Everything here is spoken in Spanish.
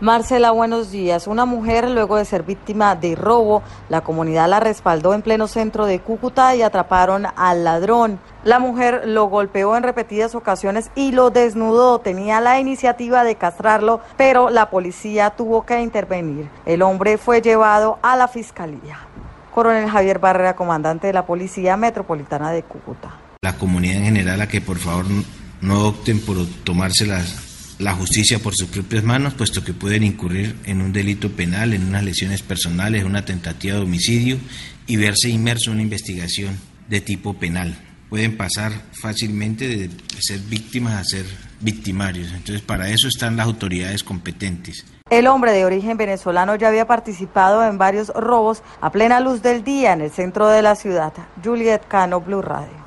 Marcela, buenos días. Una mujer, luego de ser víctima de robo, la comunidad la respaldó en pleno centro de Cúcuta y atraparon al ladrón. La mujer lo golpeó en repetidas ocasiones y lo desnudó. Tenía la iniciativa de castrarlo, pero la policía tuvo que intervenir. El hombre fue llevado a la fiscalía. Coronel Javier Barrera, comandante de la Policía Metropolitana de Cúcuta. La comunidad en general a que por favor no opten por tomarse la justicia por sus propias manos, puesto que pueden incurrir en un delito penal, en unas lesiones personales, una tentativa de homicidio y verse inmerso en una investigación de tipo penal. Pueden pasar fácilmente de ser víctimas a ser victimarios. Entonces, para eso están las autoridades competentes. El hombre de origen venezolano ya había participado en varios robos a plena luz del día en el centro de la ciudad. Juliet Cano, Blue Radio.